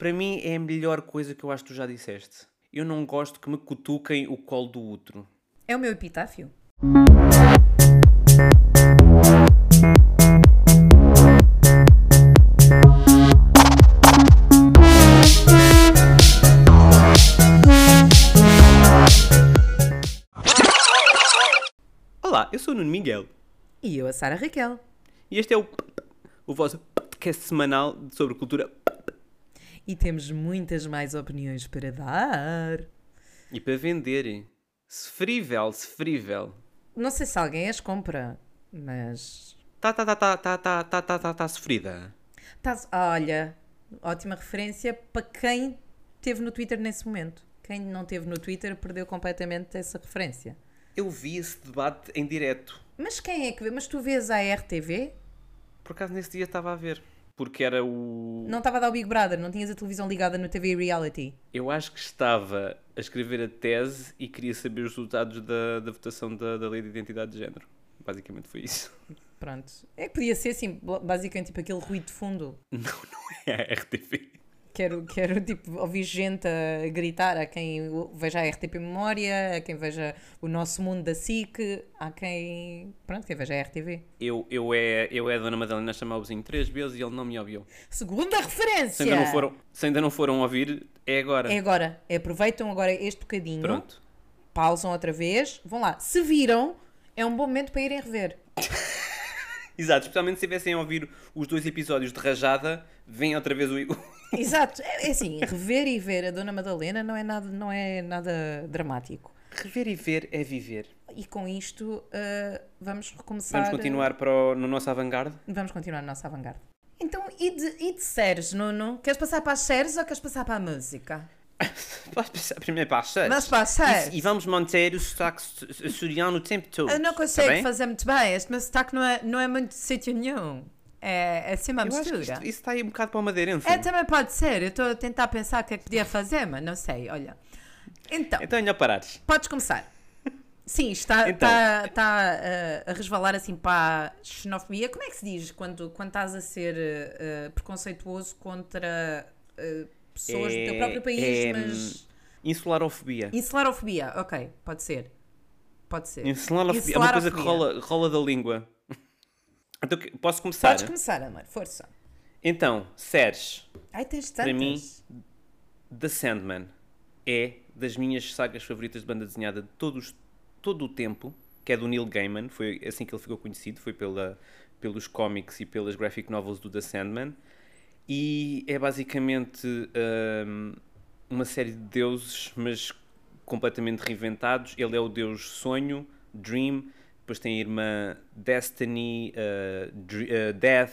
Para mim é a melhor coisa que eu acho que tu já disseste. Eu não gosto que me cutuquem o colo do útero. É o meu epitáfio. Olá, eu sou o Nuno Miguel E eu, a Sara Raquel. e este é o, o vosso podcast semanal sobre cultura E temos muitas mais opiniões para dar. e para vender. Sofrível, sofrível. Não sei se alguém as compra, mas. Tá, tá, tá, tá, tá, tá, tá, tá, tá, tá sofrida. Tá, olha, ótima referência para quem teve no Twitter nesse momento. Quem não teve no Twitter perdeu completamente essa referência. Eu vi esse debate em direto. Mas quem é que vê? Mas tu vês a RTV? Por acaso nesse dia estava a ver. Porque era o. Não estava a dar o Big Brother, não tinhas a televisão ligada no TV Reality. Eu acho que estava a escrever a tese e queria saber os resultados da, da votação da, da lei de identidade de género. Basicamente foi isso. Pronto. É que podia ser assim, basicamente tipo aquele ruído de fundo. Não, não é a RTV. Quero, quero tipo, ouvir gente a gritar a quem veja a RTP Memória, a quem veja o nosso mundo da SIC, a quem. Pronto, quem veja a RTV. Eu, eu, é, eu é a Dona Madalena vizinho três vezes e ele não me ouviu. Segunda referência! Se ainda não foram, se ainda não foram ouvir, é agora. É agora. Aproveitam agora este bocadinho, Pronto. pausam outra vez, vão lá. Se viram, é um bom momento para irem rever. Exato, especialmente se tivessem a ouvir os dois episódios de Rajada, vem outra vez o. Exato. É, é assim, rever e ver a Dona Madalena não é nada, não é nada dramático. Rever e ver é viver. E com isto, ah, vamos recomeçar. Vamos continuar para o, no nosso avant-garde? Vamos continuar na nossa avant-garde. Então, e de, e de séries, Nuno? Queres passar para as séries ou queres passar para a música? Posso passar primeiro para as séries? Vamos para as séries. E, e vamos manter o sotaque açoriano o tempo todo. Eu não tá consigo bem? fazer muito bem. Este meu sotaque não é, não é muito de sítio nenhum. É, é assim uma Eu mistura. isto, isso está aí um bocado para o madeirense. É, também pode ser. Eu estou a tentar pensar o que é que podia fazer, mas não sei. Olha. Então, Então é melhor parares. podes começar. Sim, está, Então. está, está uh, a resvalar assim para a xenofobia. Como é que se diz quando, quando estás a ser uh, preconceituoso contra uh, pessoas do teu próprio país, é, mas. Insularofobia. Insularofobia, ok, pode ser. Pode ser. Insularofobia é uma coisa que rola, rola da língua. Então, posso começar? Podes começar, amor, força. Então, séries. Ai, tens tantas. Para mim, The Sandman é das minhas sagas favoritas de banda desenhada de todos, todo o tempo, que é do Neil Gaiman, foi assim que ele ficou conhecido, foi pela, pelos cómics e pelas graphic novels do The Sandman, e é basicamente hum, uma série de deuses, mas completamente reinventados. Ele é o deus sonho, Dream, depois tem a irmã Destiny, uh, Dr- uh, Death,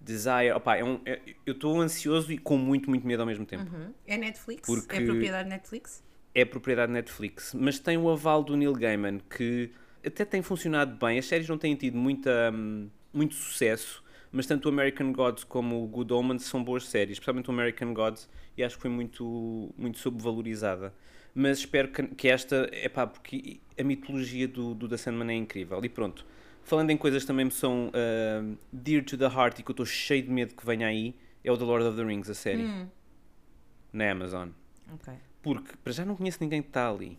Desire. Opa, é um- é- eu estou ansioso e com muito, muito medo ao mesmo tempo. Uhum. É Netflix? Porque- É propriedade Netflix? É propriedade Netflix, mas tem o aval do Neil Gaiman que até tem funcionado bem. As séries não têm tido muita, hum, muito sucesso, mas tanto o American Gods como o Good Omens são boas séries, especialmente o American Gods, e acho que foi muito, muito subvalorizada. Mas espero que, que esta, é pá, porque a mitologia do, do The Sandman é incrível. E pronto, falando em coisas que também me são hum, dear to the heart e que eu estou cheio de medo que venha aí, é o The Lord of the Rings, a série, Hum, na Amazon. ok. Porque para já não conheço ninguém que está ali.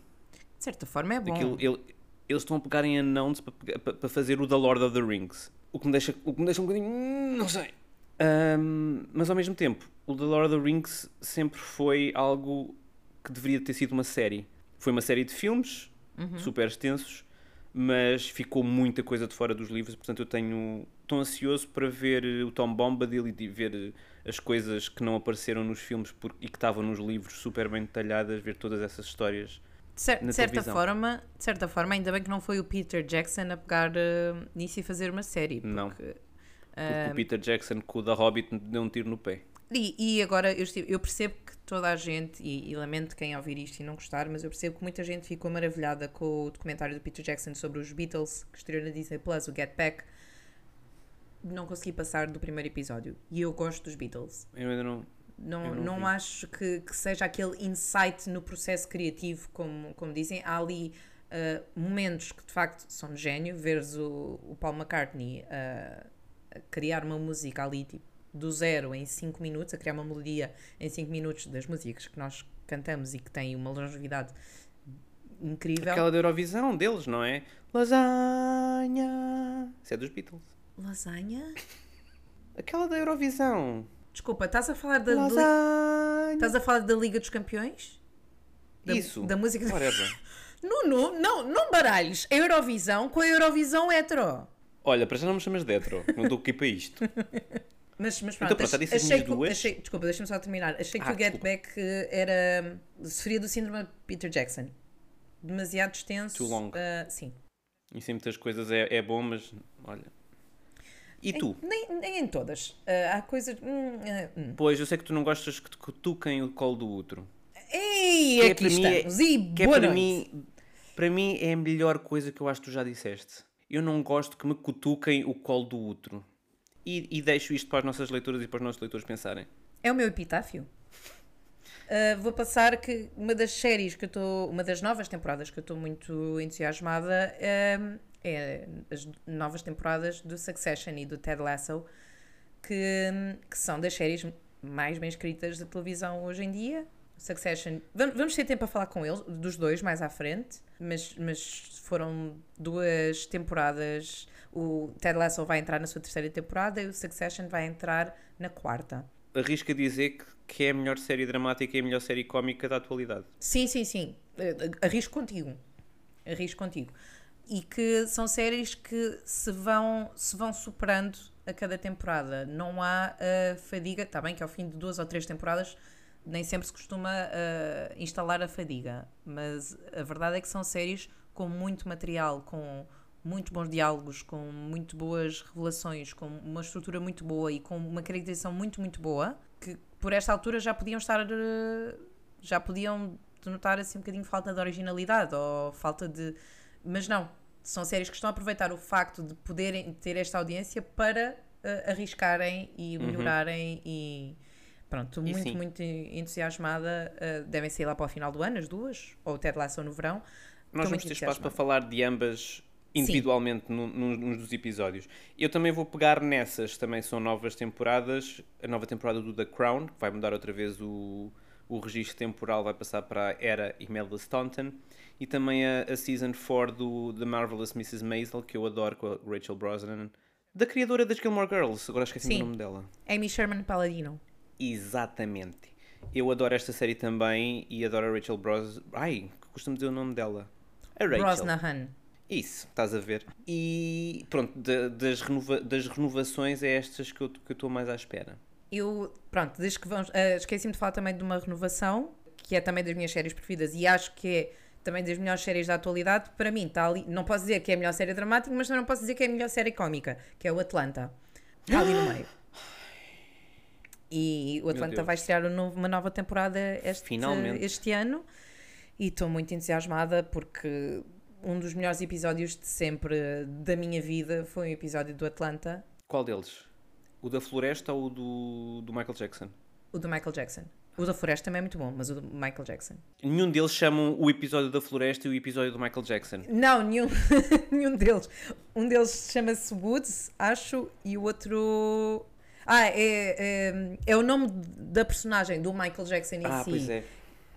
De certa forma é bom. Aquilo, ele- eles estão a pegar em announce para, para- para fazer o The Lord of the Rings. O que me deixa, o que me deixa um bocadinho. hum, Não sei. Ahm, mas ao mesmo tempo, o The Lord of the Rings sempre foi algo que deveria ter sido uma série. Foi uma série de filmes super extensos, mas ficou muita coisa de fora dos livros. Portanto, eu tenho. Estou ansioso para ver o Tom Bombadil e ver as coisas que não apareceram nos filmes por- e que estavam nos livros super bem detalhadas, ver todas essas histórias. De, cer- de certa televisão. forma, de certa forma, ainda bem que não foi o Peter Jackson a pegar eh, nisso e fazer uma série. Porque, Não. Porque Ah. o Peter Jackson com o da Hobbit deu um tiro no pé. E, e agora eu, estive- eu percebo que toda a gente, e, e lamento quem ouvir isto e não gostar, mas eu percebo que muita gente ficou maravilhada com o documentário do Peter Jackson sobre os Beatles, que estreou na Disney Plus, o Get Back. Não consegui passar do primeiro episódio. E eu gosto dos Beatles. Eu ainda não. Não, não, não acho que, que seja aquele insight no processo criativo, como, como dizem. Há ali ah, momentos que de facto são de gênio. Veres o, o Paul McCartney a criar uma música ali, tipo, do zero em 5 minutos, a criar uma melodia em 5 minutos das músicas que nós cantamos e que têm uma longevidade incrível. Aquela da Eurovisão deles, não é? Lasanha. Isso é dos Beatles. Lasanha? Aquela da Eurovisão. Desculpa, estás a falar da, da, Lasanha. estás a falar da Liga dos Campeões? Da, Isso. Da música. Whatever. Nuno, não, não baralhes a Eurovisão com a Eurovisão hetero. Olha, para já não me chamas de hetero. Não estou aqui para isto. Mas, mas Então pronto, pronto, disse as achei que, duas. achei- desculpa, deixa-me só terminar. Achei que Ah, o Get desculpa. Back eh, era. sofria do síndrome de Peter Jackson. Demasiado extenso. Too long. ah, sim. Em muitas coisas é, é bom, mas olha. E tu? Nem, nem em todas. Ah, há coisas. hum, hum. Pois, eu sei que tu não gostas que te cutuquem o colo do outro. Ei, Que é aqui é- estamos. e Que é boa para noite. mim, para mim é a melhor coisa que eu acho que tu já disseste. Eu não gosto que me cutuquem o colo do outro. E, e deixo isto para as nossas leitoras e para os nossos leitores pensarem. É o meu epitáfio. Uh, vou passar que uma das séries que eu estou, uma das novas temporadas que eu estou muito entusiasmada um, é as novas temporadas do Succession e do Ted Lasso, que, que são das séries mais bem escritas da televisão hoje em dia. Succession, vamos, ter tempo a falar com eles, dos dois mais à frente, mas, mas foram duas temporadas. O Ted Lasso vai entrar na sua terceira temporada e o Succession vai entrar na quarta. Arrisco a dizer que, que é a melhor série dramática e a melhor série cómica da atualidade. Sim, sim, sim. Eh, Arrisco contigo. Arrisco contigo. E que são séries que se vão, se vão superando a cada temporada. Não há a fadiga. Está bem que ao fim de duas ou três temporadas nem sempre se costuma eh, instalar a fadiga. Mas a verdade é que são séries com muito material, com muito bons diálogos, com muito boas revelações, com uma estrutura muito boa e com uma caracterização muito, muito boa, que por esta altura já podiam estar. eh, já podiam denotar assim um bocadinho falta de originalidade ou falta de. Mas não, são séries que estão a aproveitar o facto de poderem ter esta audiência para eh, arriscarem e melhorarem e. Pronto, E muito, sim. muito entusiasmada. eh, devem sair lá para o final do ano, as duas, ou o Ted Lasso no verão. Nós Estou vamos ter espaço para falar de ambas individualmente no, no, nos dos episódios. Eu também vou pegar nessas, também são novas temporadas. A nova temporada do The Crown, que vai mudar outra vez o, o registro temporal, vai passar para a Era Imelda Staunton. E também a, a Season 4 do The Marvelous Mrs. Maisel, que eu adoro, com a Rachel Brosnan. Da criadora das Gilmore Girls, agora esqueci Sim. o nome dela. Amy Sherman Palladino. Exatamente. Eu adoro esta série também e adoro a Rachel Bros... Ai, costumo dizer o nome dela. A Rachel. Brosnahan. Isso, estás a ver. E pronto, da- das, renova- das renovações é estas que eu estou mais à espera. Eu, pronto, desde que vamos. ah, Esqueci-me de falar também de uma renovação, que é também das minhas séries preferidas e acho que é também das melhores séries da atualidade. Para mim, está ali. Não posso dizer que é a melhor série dramática, mas também não posso dizer que é a melhor série cómica, que é o Atlanta. Está ali no meio. E o Atlanta vai estrear um novo- uma nova temporada este, Finalmente. este ano e estou muito entusiasmada porque um dos melhores episódios de sempre da minha vida foi um episódio do Atlanta, Qual deles? O da Floresta ou o do, do Michael Jackson? o do Michael Jackson. O da Floresta também é muito bom, mas o do Michael Jackson. Nenhum deles chamam o episódio da Floresta e o episódio do Michael Jackson. Não, nenhum, nenhum deles. Um deles chama-se Woods, acho, e o outro. Ah, é, é, é o nome da personagem do Michael Jackson em Ah, si. pois é.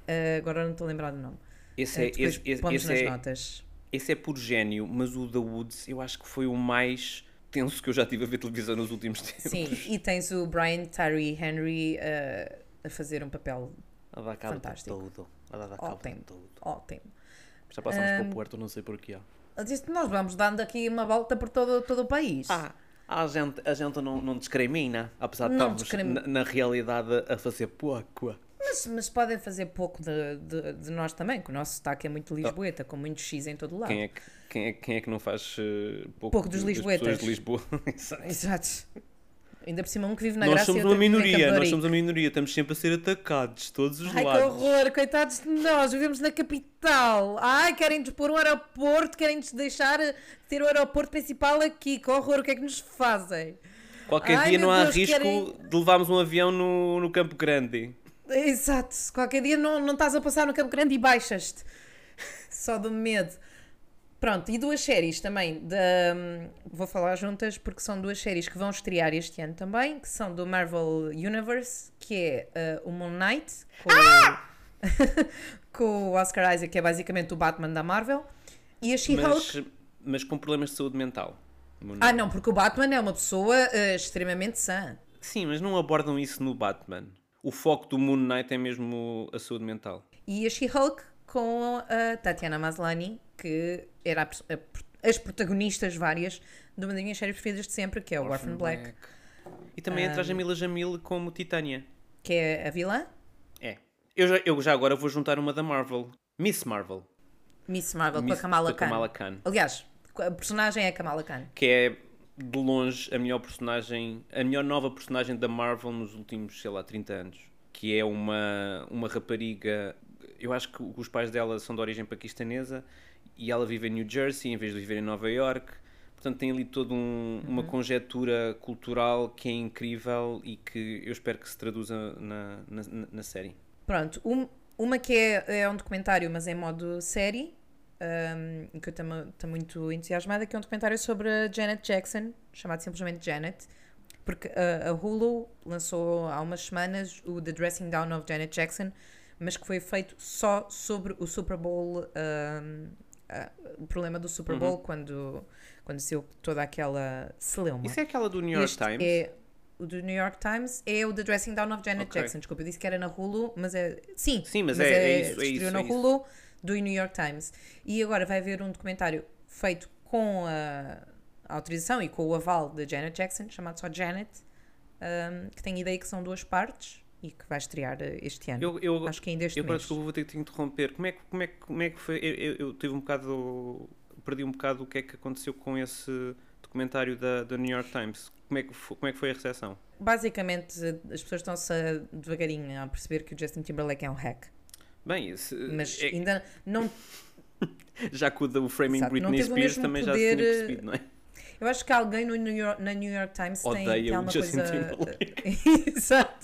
Ah, agora não estou a lembrar do nome. Esse Ah, é, depois esse, esse, nas é, notas. esse é por gênio, mas o da Woods eu acho que foi o mais tenso que eu já tive a ver televisão nos últimos tempos. Sim, e tens o Brian Tyree Henry ah, a fazer um papel A dar cabo de Fantástico. tudo. A dar cabo ótimo. de tudo. ótimo. Já passámos para o Puerto, não sei porquê. Nós vamos dando aqui uma volta por todo, todo o país. Ah, a gente, a gente não, não discrimina, apesar de Não estarmos discrim- na, na realidade a fazer pouco. Mas, mas podem fazer pouco de, de, de nós também, que o nosso sotaque é muito lisboeta, com muito X em todo lado. Quem é que, quem é, quem é que não faz eh, pouco, Pouco dos lisboetas. pessoas de Lisboa? Exato. Exato. Ainda por cima um que vive na Nós Graça somos uma que minoria, nós somos uma minoria, estamos sempre a ser atacados, de todos os Ai, que lados. horror, coitados de nós, vivemos na capital. Ai, querem-nos pôr um aeroporto, querem-nos deixar ter o aeroporto principal aqui. Que horror, o que é que nos fazem? Qualquer Ai, dia não há Deus, risco querem- de levarmos um avião no, no Campo Grande. Exato, qualquer dia não, não estás a passar no Campo Grande e baixas-te. Só do medo. Pronto, e duas séries também, da, hum, vou falar juntas porque são duas séries que vão estrear este ano também, que são do Marvel Universe, que é uh, o Moon Knight, com, Ah! com o Oscar Isaac, que é basicamente o Batman da Marvel, e a She-Hulk. Mas, mas com problemas de saúde mental. Ah, não, porque o Batman é uma pessoa uh, extremamente sã. Sim, mas não abordam isso no Batman. O foco do Moon Knight é mesmo a saúde mental. E a She-Hulk com a Tatiana Maslany, que era a a- as protagonistas várias de uma das minhas séries preferidas de sempre, que é o Orphan, Black, E também entra a Jamila Jamil como Titânia. que é a vilã. É. Eu já, eu já agora vou juntar uma da Marvel. Miss Marvel. Miss Marvel Miss- com a Kamala Khan. Kamala Khan. Aliás, a personagem é a Kamala Khan. Que é, de longe, a melhor personagem, a melhor nova personagem da Marvel nos últimos, sei lá, 30 anos. Que é uma, uma rapariga. Eu acho que os pais dela são de origem paquistanesa e ela vive em New Jersey em vez de viver em Nova York. Portanto, tem ali toda um, uma conjetura cultural que é incrível e que eu espero que se traduza na, na, na série. Pronto, um- uma que é, é um documentário, mas em modo série, um, que eu estou muito entusiasmada, que é um documentário sobre a Janet Jackson, chamado simplesmente Janet, porque a, a Hulu lançou há umas semanas o The Dressing Down of Janet Jackson, mas que foi feito só sobre o Super Bowl, um, ah, o problema do Super Bowl, quando, quando saiu toda aquela celeuma. Isso é aquela do New York Este Times? É, o do New York Times é o The Dressing Down of Janet Ok. Jackson. Desculpa, eu disse que era na Hulu, mas é. Sim, Sim, mas é- é isso, é isso, na é isso. Hulu do New York Times. E agora vai haver um documentário feito com a, autorização e com o aval da Janet Jackson, chamado só Janet, um, que tem ideia que são duas partes e que vai estrear eh, este ano. Eu, eu, Acho que ainda este eu mês. desculpa, vou ter que te interromper. Como é que, como é, como é que foi? Eu, eu, eu tive um bocado. Perdi um bocado o que é que aconteceu com esse documentário da, da New York Times. Como é, que foi, como é que foi a recepção? Basicamente, as pessoas estão-se devagarinho a perceber que o Justin Timberlake é um hack. Bem, esse, Mas é- ainda não já que o Framing Exato, Britney Spears também já poder, se tinha eh, percebido, não é? Eu acho que alguém no New York, na New York Times tem, Odeia tem o alguma coisa. Exato.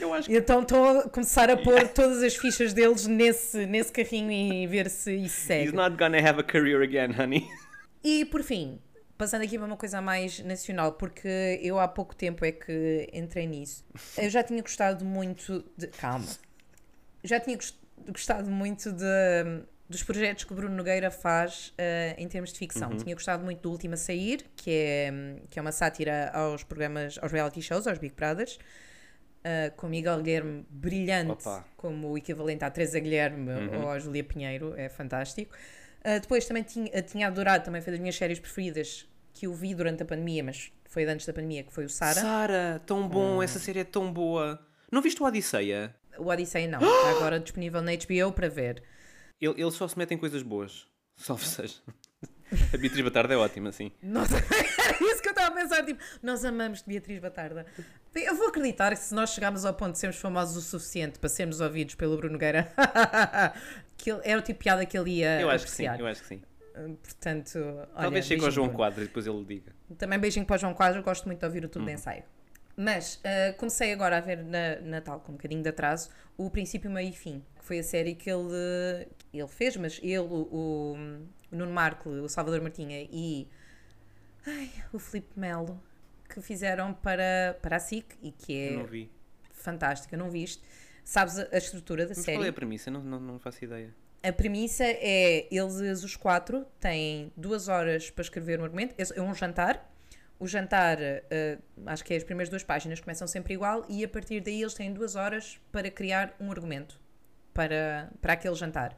Eu acho E então estão a começar a pôr todas as fichas deles nesse, nesse carrinho e ver se isso que segue. he's not gonna have a career again, honey. E por fim, passando aqui para uma coisa mais nacional, porque eu há pouco tempo é que entrei nisso. Eu já tinha gostado muito de. Calma. Já tinha gos- gostado muito de, dos projetos que o Bruno Nogueira faz eh, em termos de ficção. Tinha gostado muito do Último a Sair, que é, que é uma sátira aos programas, aos reality shows, aos Big Brothers. Eh, com Miguel Guilherme brilhante Opa. como o equivalente à Teresa Guilherme ou à Julia Pinheiro, é fantástico. Uh, depois também tinha, tinha adorado, também foi das minhas séries preferidas que eu vi durante a pandemia, mas foi de antes da pandemia, que foi o Sara. Sara, tão bom, essa série é tão boa. Não viste o Odisseia? O Odisseia não, está agora disponível na HBO para ver. Ele, ele só se mete em coisas boas. Salve seja. A Beatriz Batarda é ótima, sim. Nossa, era isso que eu estava a pensar, tipo, nós amamos Beatriz Batarda. Eu vou acreditar que se nós chegarmos ao ponto de sermos famosos o suficiente para sermos ouvidos pelo Bruno Nogueira, que ele, era o tipo de piada que ele ia Eu acho que sim, apreciar. eu acho que sim. Uh, Portanto, olha, Talvez chegue ao João Bruno. Quadro e depois ele diga. Também beijinho para o João Quadro, gosto muito de ouvir o Tudo Uhum. de Ensaio. Mas uh, comecei agora a ver na Natal, com um bocadinho de atraso, o Princípio, Meio e Fim, que foi a série que ele, ele fez, mas ele, o, o Nuno Markle, o Salvador Martinha e ai, o Filipe Melo, que fizeram para, para a SIC e que Eu não é vi. fantástica, não viste? Sabes a, a estrutura da Mas série? qual é a premissa? Não, não, não faço ideia. A premissa é eles, os quatro, têm duas horas para escrever um argumento. É é um jantar. O jantar, eh, acho que é as primeiras duas páginas, começam sempre igual, e a partir daí eles têm duas horas para criar um argumento para, para aquele jantar.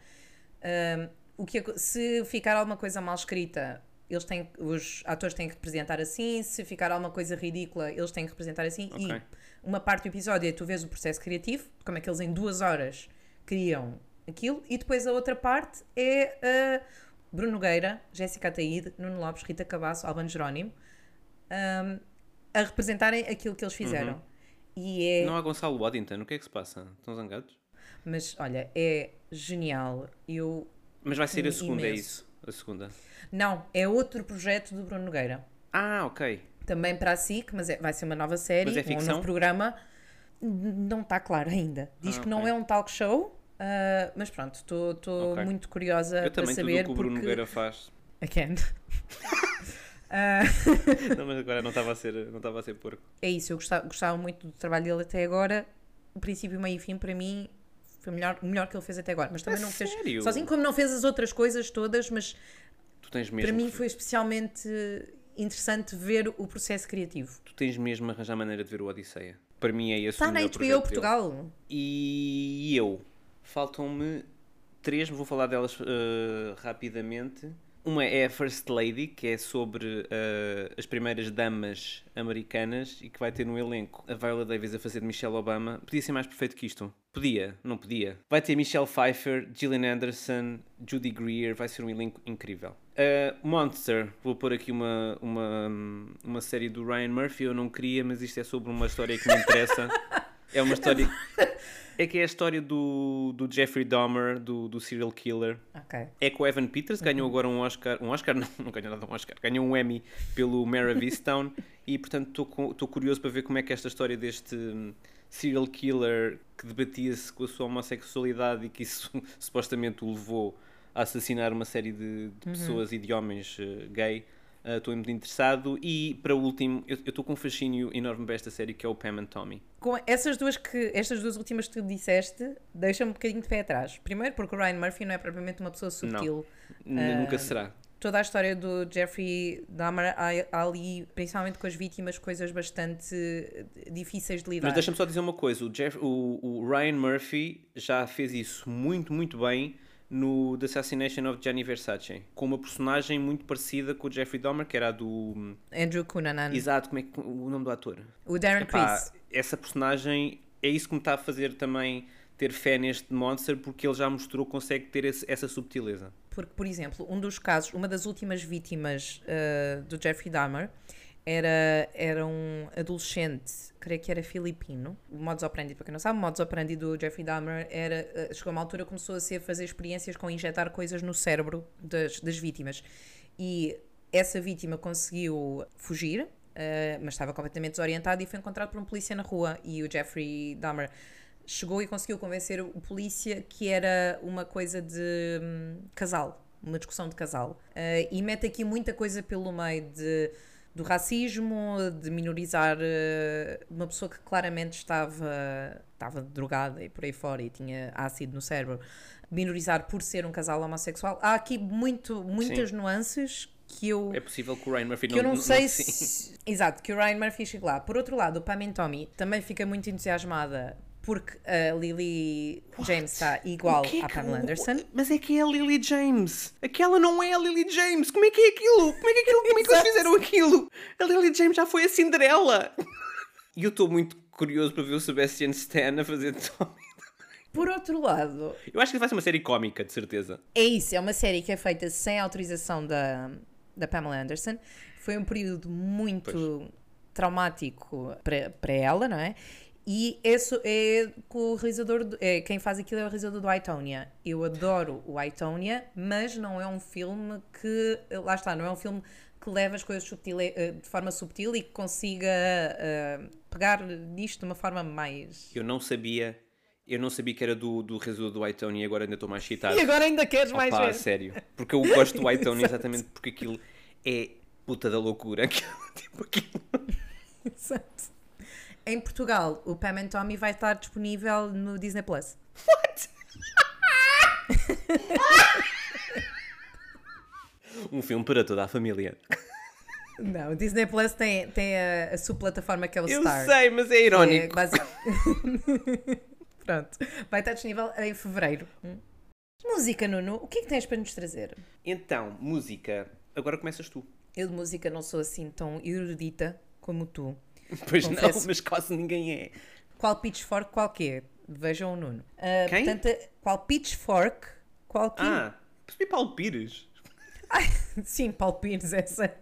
Ahm, o que, se ficar alguma coisa mal escrita, eles têm, os atores têm que representar assim, se ficar alguma coisa ridícula, eles têm que representar assim. Ok. E uma parte do episódio é tu vês o processo criativo, como é que eles em duas horas criam aquilo, e depois a outra parte é uh, Bruno Nogueira, Jéssica Ataíde, Nuno Lopes, Rita Cabasso, Albano Jerónimo um, a representarem aquilo que eles fizeram. E é, Não há Gonçalo Waddington, o que é que se passa? Estão zangados? mas olha, é genial. Eu Mas vai ser a segunda, é Imenso. isso? A segunda. não, é outro projeto do Bruno Nogueira. Ah, ok. Também para a SIC, mas é- vai ser uma nova série, Mas é um ficção? novo programa. Não está claro ainda. Diz Ah, que não é um talk show, Uh, mas pronto, estou Ok. muito curiosa Eu para também, tudo o saber que o Bruno. Nogueira faz. Again. Uh, Não, mas agora não estava a ser, não estava a ser porco. é isso, eu gostava, gostava muito do trabalho dele até agora. O princípio, meio e fim, para mim, foi o melhor, o melhor que ele fez até agora. Mas também A não fez sério? sozinho, como não fez as outras coisas todas, mas Tu tens mesmo para mim que- foi especialmente interessante ver o processo criativo. Tu tens mesmo a arranjar maneira de ver o Odisseia. Para mim é esse Está o na melhor HBO projeto dele. Portugal. E eu, faltam-me três, vou falar delas eh, rapidamente. Uma é a First Lady, que é sobre eh, as primeiras damas americanas e que vai ter no elenco a Viola Davis a fazer de Michelle Obama. Podia ser mais perfeito que isto? Podia, não podia. Vai ter Michelle Pfeiffer, Gillian Anderson, Judy Greer, vai ser um elenco incrível. Eh, Monster, vou pôr aqui uma, uma, uma série do Ryan Murphy, eu não queria, mas isto é sobre uma história que me interessa. É uma história. É que é a história do, do Jeffrey Dahmer, do, do serial killer. Ok. É com o Evan Peters, Uhum. ganhou agora um Oscar. Um Oscar? Não, não ganhou nada um Oscar. Ganhou um Emmy pelo Mare of Easttown. e portanto estou curioso para ver como é que esta história deste hum, serial killer que debatia-se com a sua homossexualidade e que isso supostamente o levou a assassinar uma série de, de pessoas e de homens eh, gay. Ah, Estou muito interessado. E para o último, eu estou com um fascínio enorme para esta série que é o Pam and Tommy. Com essas duas, que, estas duas últimas que tu disseste, deixa-me um bocadinho de pé atrás. Primeiro, porque o Ryan Murphy não é propriamente uma pessoa subtil. N- Ah, Nunca será. Toda a história do Jeffrey Dahmer, ali, principalmente com as vítimas, coisas bastante difíceis de lidar. Mas deixa-me só dizer uma coisa: o, Jeff, o, o Ryan Murphy já fez isso muito, muito bem no The Assassination of Gianni Versace, com uma personagem muito parecida com o Jeffrey Dahmer, que era a do. Andrew Cunanan. Exato, como é que o nome do ator? O Darren Epá, Criss. essa personagem é isso que me está a fazer também ter fé neste Monster, porque ele já mostrou que consegue ter esse- essa subtileza. Porque, por exemplo, um dos casos, uma das últimas vítimas uh, do Jeffrey Dahmer era, era um adolescente, creio que era filipino. O modus operandi, para quem não sabe, o modus operandi do Jeffrey Dahmer era, uh, chegou a uma altura começou a ser fazer experiências com injetar coisas no cérebro das, das vítimas. E essa vítima conseguiu fugir, uh, mas estava completamente desorientado e foi encontrado por um polícia na rua. E o Jeffrey Dahmer chegou e conseguiu convencer o polícia que era uma coisa de hum, casal, uma discussão de casal. Uh, e mete aqui muita coisa pelo meio de, do racismo, de minorizar uh, uma pessoa que claramente estava, estava drogada e por aí fora e tinha ácido no cérebro. Minorizar por ser um casal homossexual. Há aqui muito, muitas nuances que eu É possível que o Ryan Murphy que eu não não sei sim. se. Exato, que o Ryan Murphy chegue lá. Por outro lado, o Pam Tommy também fica muito entusiasmada porque a Lily James está igual é à Pamela Anderson. Mas é que é a Lily James. Aquela não é a Lily James. Como é que é aquilo? Como é que, aquilo, como é que eles fizeram aquilo? A Lily James já foi a Cinderela. E eu estou muito curioso para ver o Sebastian Stan a fazer Tommy. Por outro lado, Eu acho que vai ser uma série cómica, de certeza. é isso, é uma série que é feita sem autorização da, da Pamela Anderson. Foi um período muito traumático para, para ela, não é? E esse é com o realizador, do- é, quem faz aquilo é o realizador do Itonia. Eu adoro o Itonia, mas não é um filme que, lá está, não é um filme que leva as coisas subtil, eh, de forma subtil e que consiga eh, pegar nisto de uma forma mais. Eu não sabia. Eu não sabia que era do, do realizador do Whitetown e agora ainda estou mais excitado. E agora ainda queres mais Opa, a ver? sério. Porque eu gosto do Exato. exatamente porque aquilo é puta da loucura. tipo aquilo. Exato. Em Portugal, o Pam and Tommy vai estar disponível no Disney Plus. Um filme para toda a família. Não, o Disney Plus tem, tem a, a sua plataforma que é o Eu Star. sei, mas é que é irónico. basi- Pronto. Vai estar disponível em fevereiro. Hum. Música, Nuno, o que é que tens para nos trazer? Então, música. Agora começas tu. Eu de música não sou assim tão erudita como tu. Pois Confesso. não, mas quase ninguém é. Qual pitchfork, qual que é? Vejam o Nuno. Ah, Quem? Portanto, qual pitchfork, qual que... Ah, percebi Paulo Pires. Sim, Paulo Pires, essa,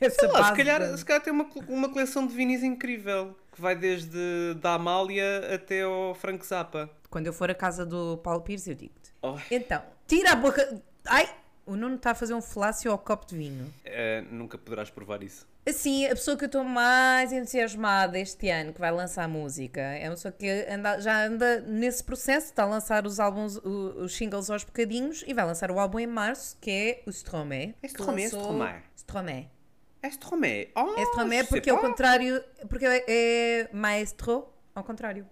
essa Sei lá, se calhar, da- se calhar tem uma, uma coleção de vinis incrível. Que vai desde da Amália até ao Frank Zappa. Quando eu for à casa do Paulo Pires, eu digo-te. Oh, Então, tira a boca. Ai! O Nuno está a fazer um falácio ao copo de vinho. Eh, nunca poderás provar isso. Assim, a pessoa que eu estou mais entusiasmada este ano que vai lançar música é uma pessoa que anda- já anda nesse processo, está a lançar os álbuns, os singles aos bocadinhos e vai lançar o álbum em março, que é o Stromae. É que Stromae, é lançou- Stromae. Stromae. É Stromae. Oh, É Stromae je sais porque é o pas. contrário, porque é, é maestro ao contrário.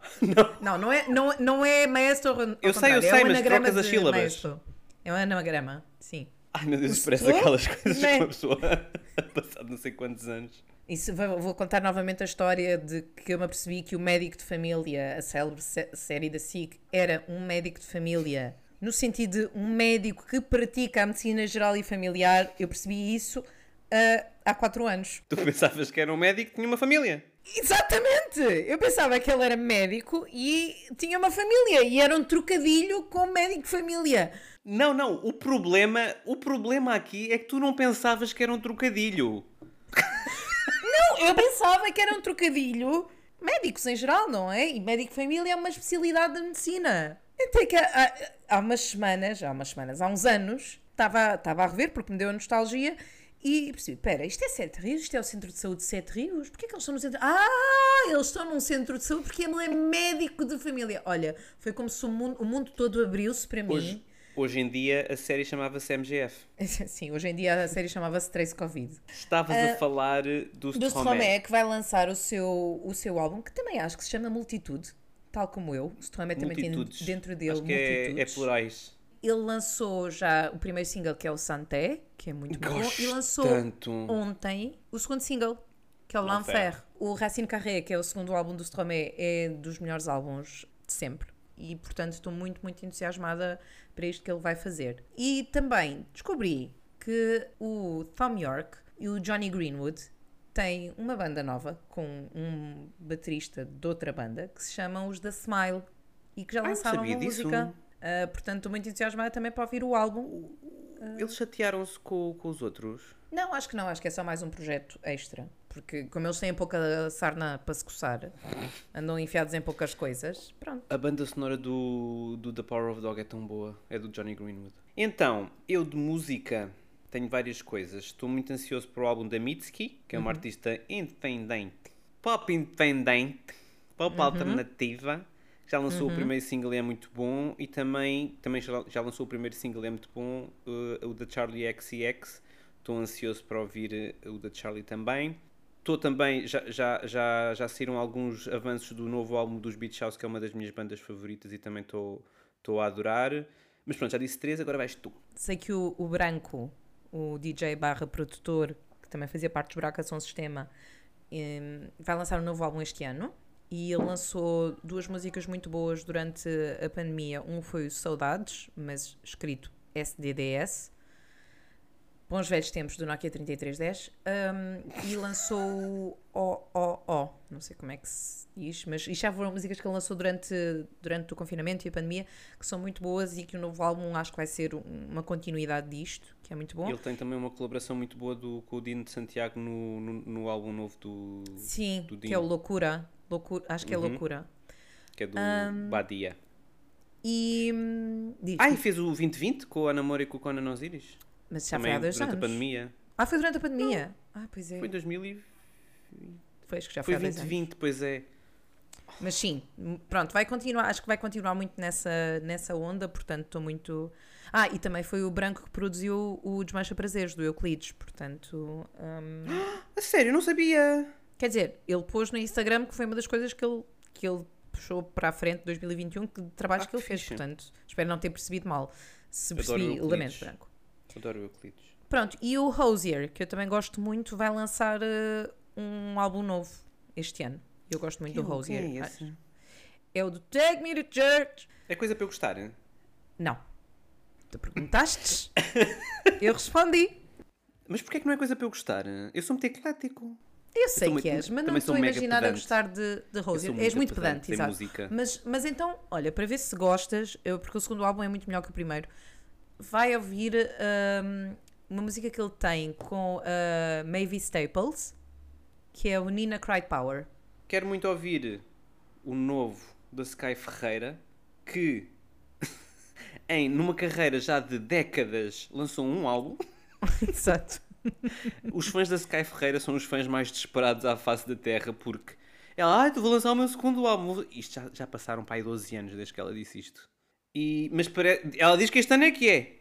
Não, não é, não, não é maestro ao Eu sei, eu sei, é um mas trocas as sílabas. maestro. É um anagrama, sim. Ai meu Deus, parece aquelas coisas Né? que uma pessoa passado não sei quantos anos. Isso, vou, contar novamente a história de que eu me apercebi que o médico de família, a célebre sé- série da SIC, era um médico de família. No sentido de um médico que pratica a medicina geral e familiar, eu percebi isso ah, há quatro anos. Tu pensavas que era um médico que tinha uma família. Exatamente! Eu pensava que ele era médico e tinha uma família e era um trocadilho com médico de família. Não, não, o problema, o problema aqui é que tu não pensavas que era um trocadilho. Não, eu pensava que era um trocadilho. Médicos em geral, não é? E médico de família é uma especialidade da medicina. Até que há, há umas semanas, há umas semanas, há uns anos, estava, estava a rever porque me deu a nostalgia e percebi, espera, isto é Sete Rios? Isto é o Centro de Saúde de Sete Rios? Porquê que eles estão no centro? Ah, eles estão num centro de saúde porque ele é médico de família. Olha, foi como se o mundo, o mundo todo abriu-se para mim. Hoje, hoje em dia a série chamava-se MGF. Sim, hoje em dia a série chamava-se Trace Covid. Estavas a falar do do. Stromae que vai lançar o seu, o seu álbum, que também acho que se chama Multitude, tal como eu. O Stromae também tem Multitudes. dentro dele Acho que é, é multitudes. plurais. Ele lançou já o primeiro single, que é o Santé, que é muito bom, Gosto e lançou tanto. ontem o segundo single, que é o L'Enfer. O Racine Carré, que é o segundo álbum do Stromae, é dos melhores álbuns de sempre. E, portanto, estou muito, muito entusiasmada para isto que ele vai fazer. E também descobri que o Tom York e o Johnny Greenwood têm uma banda nova com um baterista de outra banda que se chamam os The Smile e que já Ah, não lançaram uma disso. música. Ah, portanto, estou muito entusiasmada também para ouvir o álbum. Eles chatearam-se com, com os outros. Não, acho que não, acho que é só mais um projeto extra. Porque como eles têm pouca sarna para se coçar, andam enfiados em poucas coisas, pronto. A banda sonora do, do The Power of Dog é tão boa. É do Johnny Greenwood. Então, eu de música tenho várias coisas. Estou muito ansioso para o álbum da Mitski, que é uma artista independente. Pop independente. Pop alternativa. Já lançou o primeiro single e é muito bom. E também, também já, já lançou o primeiro single e é muito bom. eh, o da Charlie XCX. Estou ansioso para ouvir eh, o da Charlie também. Estou também, já, já, já, já saíram alguns avanços do novo álbum dos Beach House, que é uma das minhas bandas favoritas e também estou a adorar. Mas pronto, já disse três, agora vais tu. Sei que o, o Branco, o DJ barra produtor, que também fazia parte dos Buraco Ação Sistema, em, vai lançar um novo álbum este ano. E ele lançou duas músicas muito boas durante a pandemia. Um foi o Saudades, mas escrito SDDS. Bons velhos tempos do Nokia 3310. Um, e lançou o OOO. Não sei como é que se diz, mas isto já foram músicas que ele lançou durante, durante o confinamento e a pandemia, que são muito boas e que o novo álbum acho que vai ser um- uma continuidade disto, que é muito bom. Ele tem também uma colaboração muito boa do, com o Dino de Santiago no, no, no álbum novo do. Sim, do que é o. Loucura. Loucura acho que é Uhum. Loucura. que é do Badia. E. hum, diz, Ah, e fez o 2020 com a Ana Moura e com o Conan Osiris? mas já também foi há dois durante anos. a pandemia. Ah, foi durante a pandemia. Ah, pois é. Foi 2000 e... Foi, acho que já Foi foi há dois anos. 2020, pois é. Mas sim, pronto, vai continuar, acho que vai continuar muito nessa, nessa onda, portanto estou muito. Ah, e também foi o Branco que produziu o Desmancha Prazeres do Euclides, portanto. hum, A sério, não sabia. Quer dizer, ele pôs no Instagram que foi uma das coisas que ele, que ele puxou para a frente de 2021, que de trabalhos Ah, que ele que fez, fixe. portanto, espero não ter percebido mal. Se percebi, lamento, Branco. Adoro o Euclides. Pronto, e o Hosier, que eu também gosto muito, vai lançar eh, um álbum novo este ano. Eu gosto muito do Quem- Hosier. é esse? É o do Take Me to Church. É coisa para eu gostar, hein? Não. Tu perguntaste? eu respondi. Mas porquê é que não é coisa para eu gostar? Eu sou muito eclético. Eu sei sou que muito- és, mas não estou sou a gostar de, de sou És muito pedante pedante, exato. música. Mas, mas então, olha, para ver se gostas, eu, porque o segundo álbum é muito melhor que o primeiro, vai ouvir hum, uma música que ele tem com a Mavis Staples, que é o Nina Cried Power. Quero muito ouvir o novo da Sky Ferreira, que em, numa carreira já de décadas, lançou um álbum. Exato. Os fãs da Sky Ferreira são os fãs mais desesperados à face da Terra porque ela, ai, tu vou lançar o meu segundo álbum. Isto já, já passaram para aí 12 anos desde que ela disse isto. E, mas pare... ela diz que este ano é que é.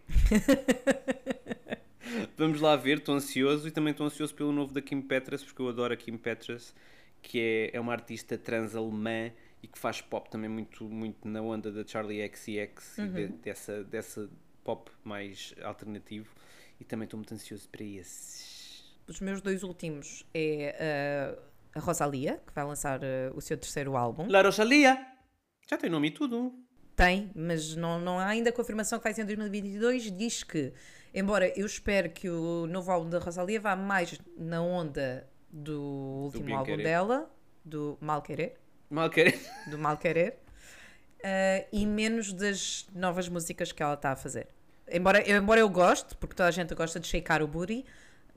Vamos lá ver, estou ansioso e também estou ansioso pelo novo da Kim Petras, porque eu adoro a Kim Petras, que é, é uma artista trans-alemã e que faz pop também muito, muito na onda da Charlie XCX uhum. e de, dessa, dessa pop mais alternativo. E também estou muito ansioso para esses. Os meus dois últimos é uh, a Rosalia, que vai lançar uh, o seu terceiro álbum. La Rosalia! Já tem nome e tudo. Tem, mas não, não há ainda confirmação que vai ser em 2022. Diz que, embora eu espero que o novo álbum da Rosalia vá mais na onda do último do álbum dela, do Mal Querer. Mal Querer. Do Mal Querer. Uh, e menos das novas músicas que ela está a fazer. Embora, embora eu goste, porque toda a gente gosta de shakear o booty,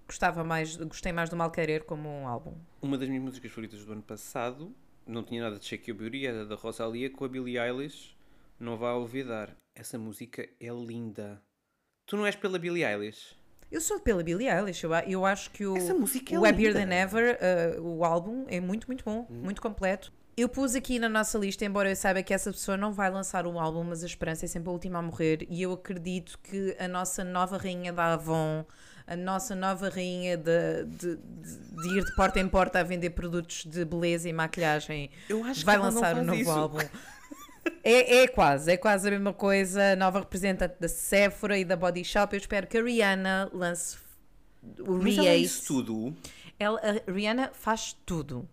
gostava mais, gostei mais do Mal Querer como um álbum. Uma das minhas músicas favoritas do ano passado não tinha nada de Shake Your Beauty, era da Rosalia com a Billie Eilish. Não vá olvidar. Essa música é linda. Tu não és pela Billie Eilish? Eu sou pela Billie Eilish. Eu, eu acho que o, Essa música é o Happier. Than Ever, uh, o álbum, é muito, muito bom. Hum. Muito completo. Eu pus aqui na nossa lista, embora eu saiba que essa pessoa não vai lançar um álbum, mas a esperança é sempre a última a morrer. E eu acredito que a nossa nova rainha da Avon, a nossa nova rainha de, de, de, de ir de porta em porta a vender produtos de beleza e maquilhagem, vai lançar um novo isso. álbum. É, é quase, é quase a mesma coisa. Nova representante da Sephora e da Body Shop. Eu espero que a Rihanna lance o Mas ela é isso tudo? Ela, a Rihanna faz tudo.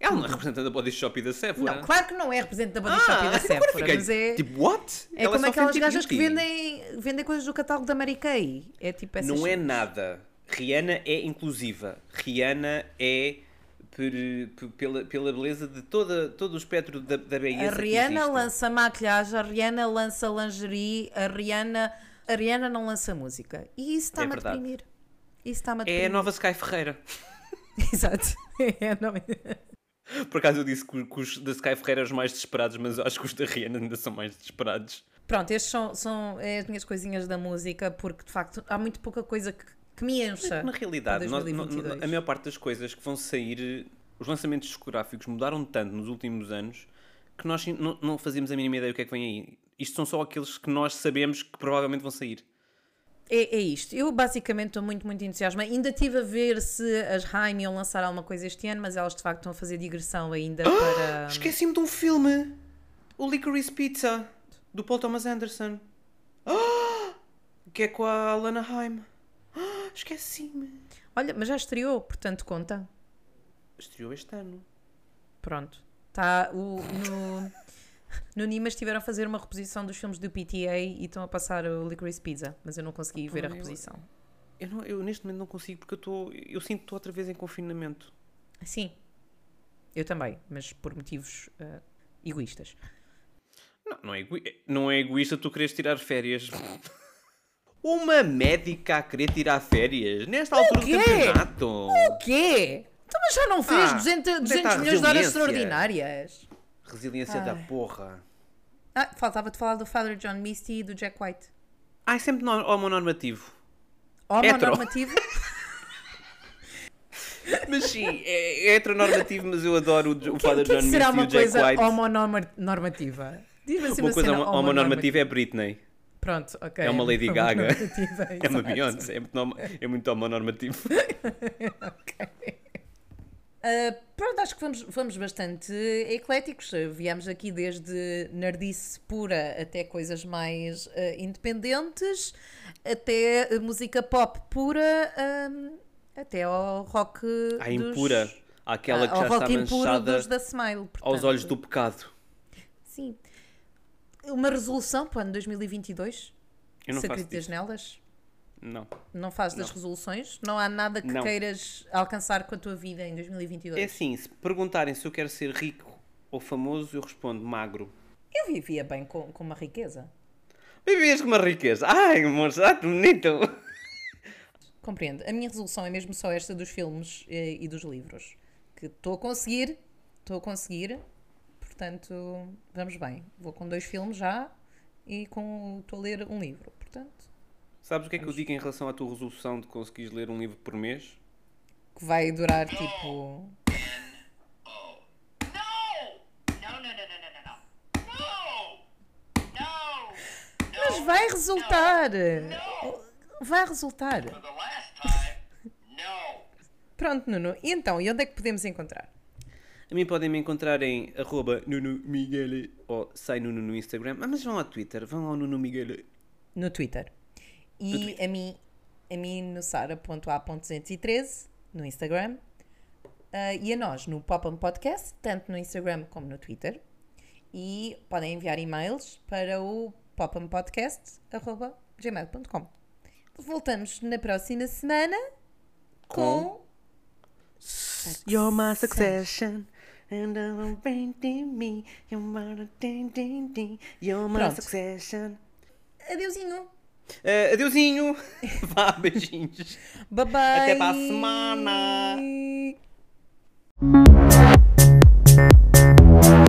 Ela não é representante da Body Shop e da Sephora. Não, claro que não é representante da Body ah, Shop e da Sephora, fiquei, mas é... Tipo, what? É Ela como é aquelas Fenty gajas que vendem, vendem coisas do catálogo da Mary Kay. É tipo essas Não é nada. Rihanna é inclusiva. Rihanna é por, pela, pela beleza de toda, todo o espectro da, da beleza A Rihanna lança maquilhagem, a Rihanna lança lingerie, a Rihanna, a Rihanna não lança música. E isso está-me a verdade. deprimir. Isso está-me a É deprimir. a nova Sky Ferreira. Exato. É, não... Por acaso eu disse que, que os da Sky Ferreira eram os mais desesperados, mas eu acho que os da Rihanna ainda são mais desesperados. Pronto, estes são, são é as minhas coisinhas da música, porque de facto há muito pouca coisa que, que me encha. Na realidade, nós- 2022. a maior parte das coisas que vão sair, os lançamentos discográficos mudaram tanto nos últimos anos que nós não, não fazíamos a mínima ideia do que é que vem aí. Isto são só aqueles que nós sabemos que provavelmente vão sair. É, é isto. Eu basicamente estou muito, muito entusiasmada. Ainda estive a ver se as Haim iam lançar alguma coisa este ano, mas elas de facto estão a fazer digressão ainda para. Esqueci-me de um filme. O Licorice Pizza, do Paul Thomas Anderson. Ah! Que é com a Alana Haim. Ah, Esqueci-me. Olha, mas já estreou, portanto conta. Estreou este ano. Pronto. Tá, o, no, no Nimas estiveram a fazer uma reposição dos filmes do PTA e estão a passar o Licorice Pizza, mas eu não consegui ver a eu- reposição. Eu, não- eu neste momento não consigo porque eu, eu sinto que estou outra vez em confinamento. Sim, eu também, mas por motivos ah, egoístas. Não, não é, egoi- não é egoísta tu quereres tirar férias. Uma médica a querer tirar férias nesta altura do quê? campeonato. O quê? Então, mas já não fez Ah, 200, onde é que 200 está a milhões de horas extraordinárias? Resiliência da porra. Ah, faltava-te falar do Father John Misty e do Jack White. Ah, é sempre no- homonormativo. Homonormativo? Mas sim, é, é heteronormativo, mas eu adoro o, o O que, Father o que é John que Misty será e uma o Jack coisa White. homonormativa? Diz-me assim Uma uma, coisa homo- homonormativa é Britney. Pronto, ok. É uma Lady Gaga. É uma. Beyoncé. É muito, é muito homonormativo. Uh, pronto, acho que fomos, fomos bastante ecléticos. Uh, Viemos aqui desde nerdice pura até coisas mais uh, independentes, até música pop pura, um, até ao rock. A dos- impura. Aquela Ah, que já rock está manchada dos da Smile. aos portanto. olhos do pecado. Sim. Uma resolução para o ano 2022? Eu não Se acreditas nelas? Não. Não fazes das resoluções? Não há nada que Não. queiras alcançar com a tua vida em 2022? É assim, se perguntarem se eu quero ser rico ou famoso, eu respondo magro. Eu vivia bem com, com uma riqueza. Vivias com uma riqueza. Ai, moço, ah, que bonito. Compreendo. A minha resolução é mesmo só esta dos filmes eh, e dos livros. Que estou a conseguir, estou a conseguir, portanto, vamos bem. Vou com dois filmes já e com estou a ler um livro. Portanto, Sabes o que é que eu digo em relação à tua resolução de conseguires ler um livro por mês? que vai durar tipo. No! No, no, no, no, no, no, no. No! No! Mas vai resultar! Vai resultar! Pronto, Nuno. E então, e onde é que podemos encontrar? A mim podem me encontrar em arroba Nuno Miguel ou sai Nuno no Instagram. Ah, mas vão ao Twitter, vão ao Nuno Miguel. No Twitter. E a mim, a mim no sara.a.213 no Instagram. Ah, e a nós no Pop Podcast, tanto no Instagram como no Twitter. E podem enviar e-mails para o poppodcast.gmail.com Voltamos na próxima semana com... You're my succession. And I'm painting me. You're my ding, ding, ding. You're my Pronto. succession. Adeusinho! Uh, adeusinho. Vá, beijinhos. Bye bye. Até para a semana.